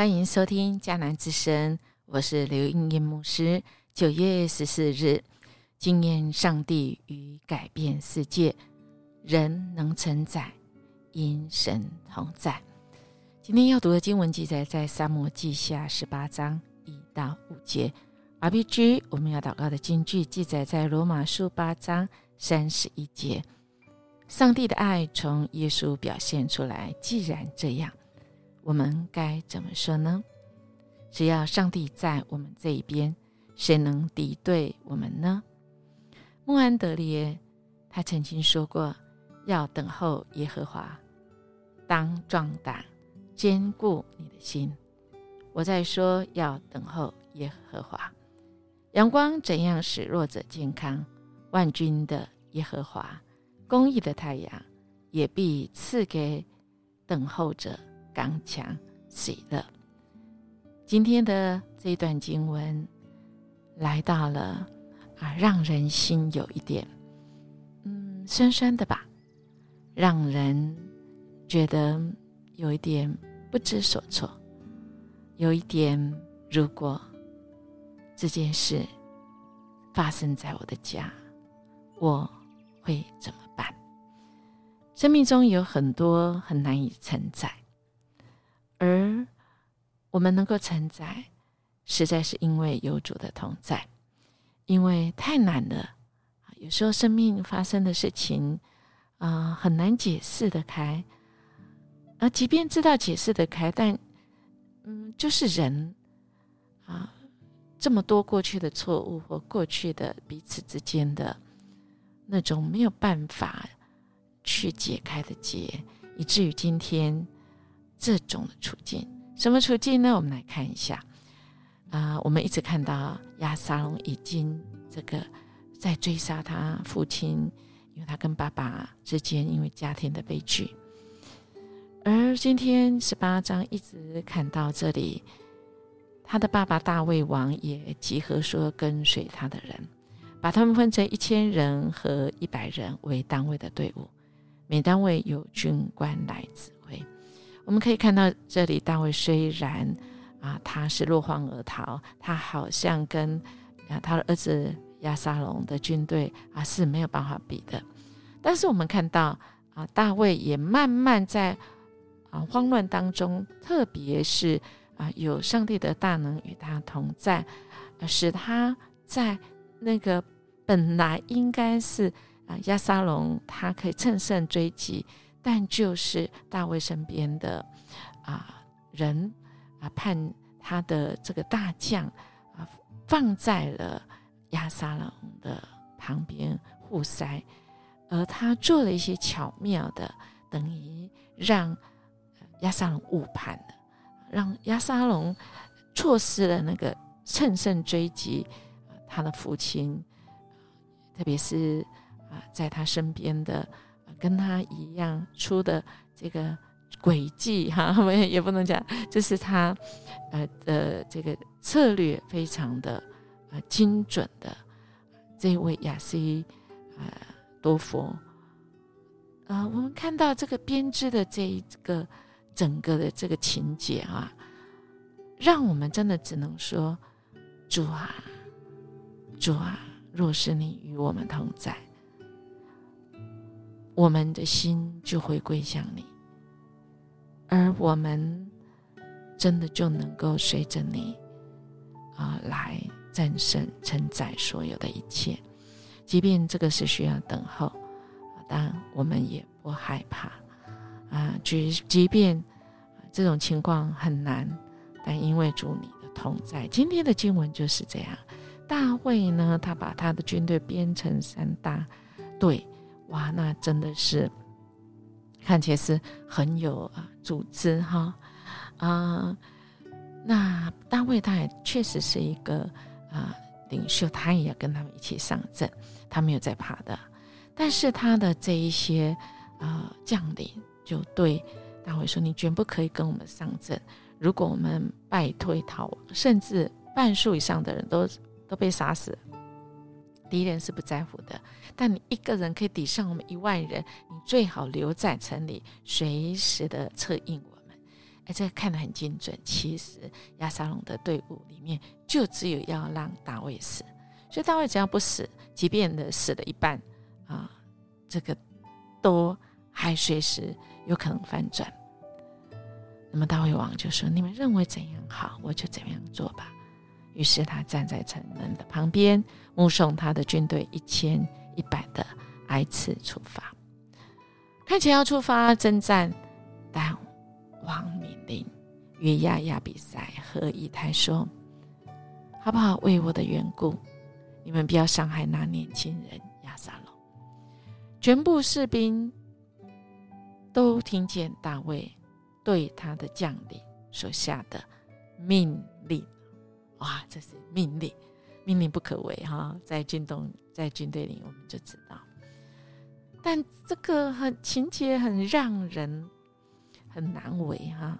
欢迎收听迦南之声，我是刘英英牧师。九月十四日，经验上帝与改变世界，人能承载，因神同在。今天要读的经文记载在《沙漠记下》十八章一到五节。RPG 我们要祷告的经句记载在《罗马书》八章三十一节。上帝的爱从耶稣表现出来。既然这样，我们该怎么说呢？只要上帝在我们这一边，谁能敌对我们呢？穆安德烈他曾经说过：“要等候耶和华，当壮胆，坚固你的心。”我在说要等候耶和华。阳光怎样使弱者健康？万军的耶和华。公义的太阳也必赐给等候者刚强喜乐。今天的这一段经文来到了啊，让人心有一点嗯酸酸的吧，让人觉得有一点不知所措，有一点如果这件事发生在我的家，我会怎么办？生命中有很多很难以承载，而我们能够承载，实在是因为有主的同在。因为太难了，有时候生命发生的事情啊，很难解释得开。而即便知道解释得开，但嗯，就是人啊，这么多过去的错误或过去的彼此之间的那种没有办法。去解开的结，以至于今天这种的处境，什么处境呢？我们来看一下啊，我们一直看到亚撒龙已经这个在追杀他父亲，因为他跟爸爸之间因为家庭的悲剧，而今天十八章一直看到这里，他的爸爸大卫王也集合说跟随他的人，把他们分成一千人和一百人为单位的队伍。每单位有军官来指挥，我们可以看到这里，大卫虽然啊他是落荒而逃，他好像跟啊他的儿子亚沙龙的军队啊是没有办法比的，但是我们看到啊大卫也慢慢在啊慌乱当中，特别是啊有上帝的大能与他同在，使他在那个本来应该是。啊，亚沙龙他可以乘胜追击，但就是大卫身边的啊人啊，判他的这个大将啊放在了亚沙龙的旁边护塞，而他做了一些巧妙的，等于让亚沙龙误判了，让亚沙龙错失了那个乘胜追击他的父亲，特别是。啊，在他身边的，跟他一样出的这个轨迹哈，我们也不能讲，就是他呃的这个策略非常的呃精准的这位亚西啊多佛啊，我们看到这个编织的这一个整个的这个情节啊，让我们真的只能说主啊，主啊，若是你与我们同在。我们的心就会归向你，而我们真的就能够随着你啊来战胜承载所有的一切，即便这个是需要等候，但我们也不害怕啊。即即便这种情况很难，但因为主你的同在，今天的经文就是这样。大卫呢，他把他的军队编成三大队。哇，那真的是看起来是很有啊组织哈啊。那大卫他也确实是一个啊领袖，他也要跟他们一起上阵，他没有在怕的。但是他的这一些啊将领就对大卫说：“你绝不可以跟我们上阵，如果我们败退逃亡，甚至半数以上的人都都被杀死。”敌人是不在乎的，但你一个人可以抵上我们一万人，你最好留在城里，随时的策应我们。哎，这个看得很精准。其实亚撒龙的队伍里面就只有要让大卫死，所以大卫只要不死，即便的死了一半啊，这个都还随时有可能翻转。那么大卫王就说：“你们认为怎样好，我就怎样做吧。”于是他站在城门的旁边，目送他的军队一千一百的挨次出发，看起来要出发征战，但王命令约亚亚比赛和以太说：“好不好？为我的缘故，你们不要伤害那年轻人亚撒龙。”全部士兵都听见大卫。对他的将领所下的命令，哇，这是命令，命令不可违哈。在军东，在军队里，我们就知道。但这个很情节很让人很难为哈。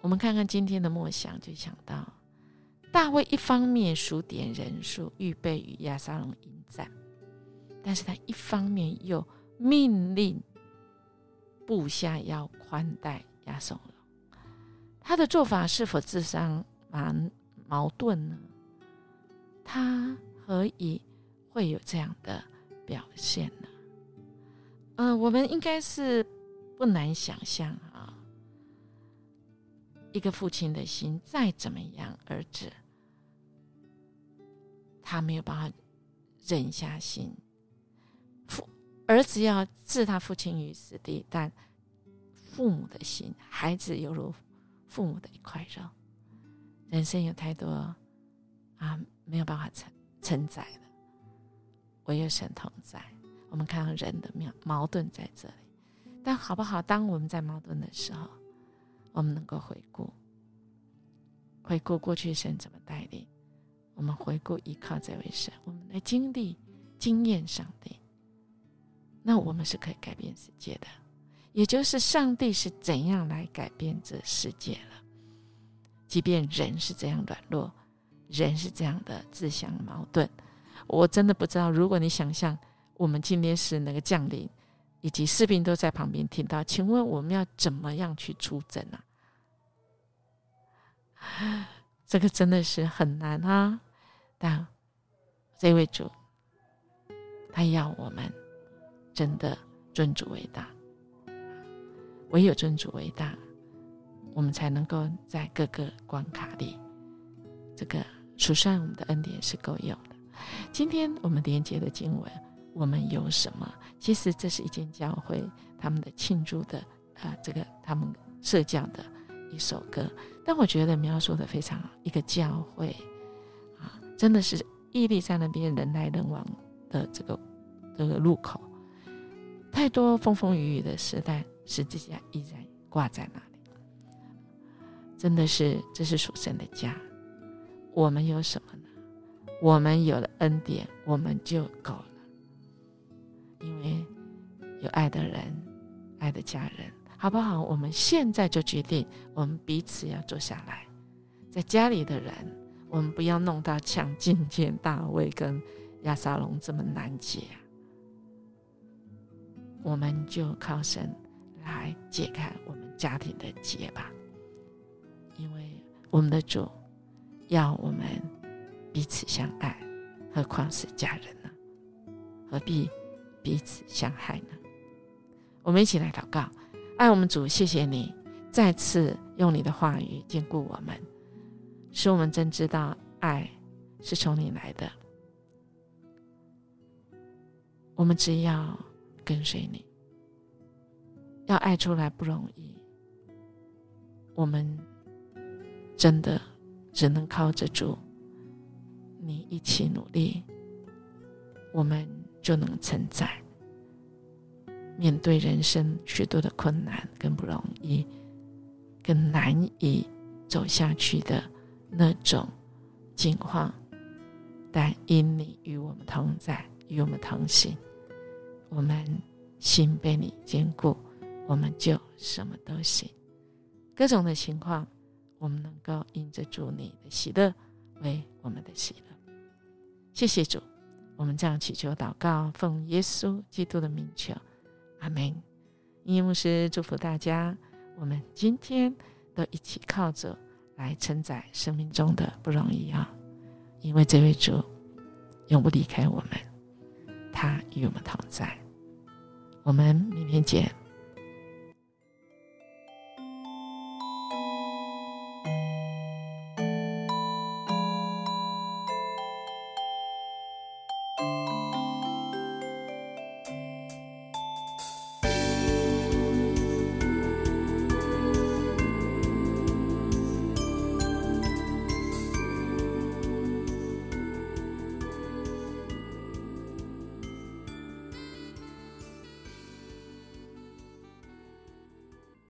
我们看看今天的默想，就想到大卫一方面数点人数，预备与亚沙龙迎战，但是他一方面又命令。部下要宽待亚松龙，他的做法是否智商蛮矛盾呢？他何以会有这样的表现呢？嗯，我们应该是不难想象啊，一个父亲的心再怎么样，儿子他没有办法忍下心。父儿子要置他父亲于死地，但父母的心，孩子犹如父母的一块肉。人生有太多啊，没有办法承承载的，唯有神同在。我们看到人的矛矛盾在这里，但好不好？当我们在矛盾的时候，我们能够回顾，回顾过去神怎么带领，我们回顾依靠这位神，我们来经历经验上帝。那我们是可以改变世界的，也就是上帝是怎样来改变这世界了？即便人是这样软弱，人是这样的自相矛盾，我真的不知道。如果你想象我们今天是那个将领，以及士兵都在旁边听到，请问我们要怎么样去出征啊？这个真的是很难啊！但这位主，他要我们。真的尊主为大，唯有尊主为大，我们才能够在各个关卡里，这个数算我们的恩典是够用的。今天我们连接的经文，我们有什么？其实这是一间教会他们的庆祝的啊，这个他们社教的一首歌。但我觉得描述的非常好，一个教会啊，真的是屹立在那边人来人往的这个这个路口。太多风风雨雨的时代，十字架依然挂在那。真的是，这是属神的家。我们有什么呢？我们有了恩典，我们就够了。因为有爱的人，爱的家人，好不好？我们现在就决定，我们彼此要坐下来。在家里的人，我们不要弄到像觐见大卫跟亚撒龙这么难解。我们就靠神来解开我们家庭的结吧，因为我们的主要我们彼此相爱，何况是家人呢？何必彼此相害呢？我们一起来祷告，爱我们主，谢谢你再次用你的话语坚固我们，使我们真知道爱是从你来的。我们只要。跟随你，要爱出来不容易。我们真的只能靠着主，你一起努力，我们就能承载。面对人生许多的困难跟不容易，更难以走下去的那种境况，但因你与我们同在，与我们同行。我们心被你坚固，我们就什么都行。各种的情况，我们能够因着主你的喜乐，为我们的喜乐。谢谢主，我们这样祈求祷告，奉耶稣基督的名求。阿门。因牧师祝福大家，我们今天都一起靠着来承载生命中的不容易啊，因为这位主永不离开我们，他与我们同在。我们明天见。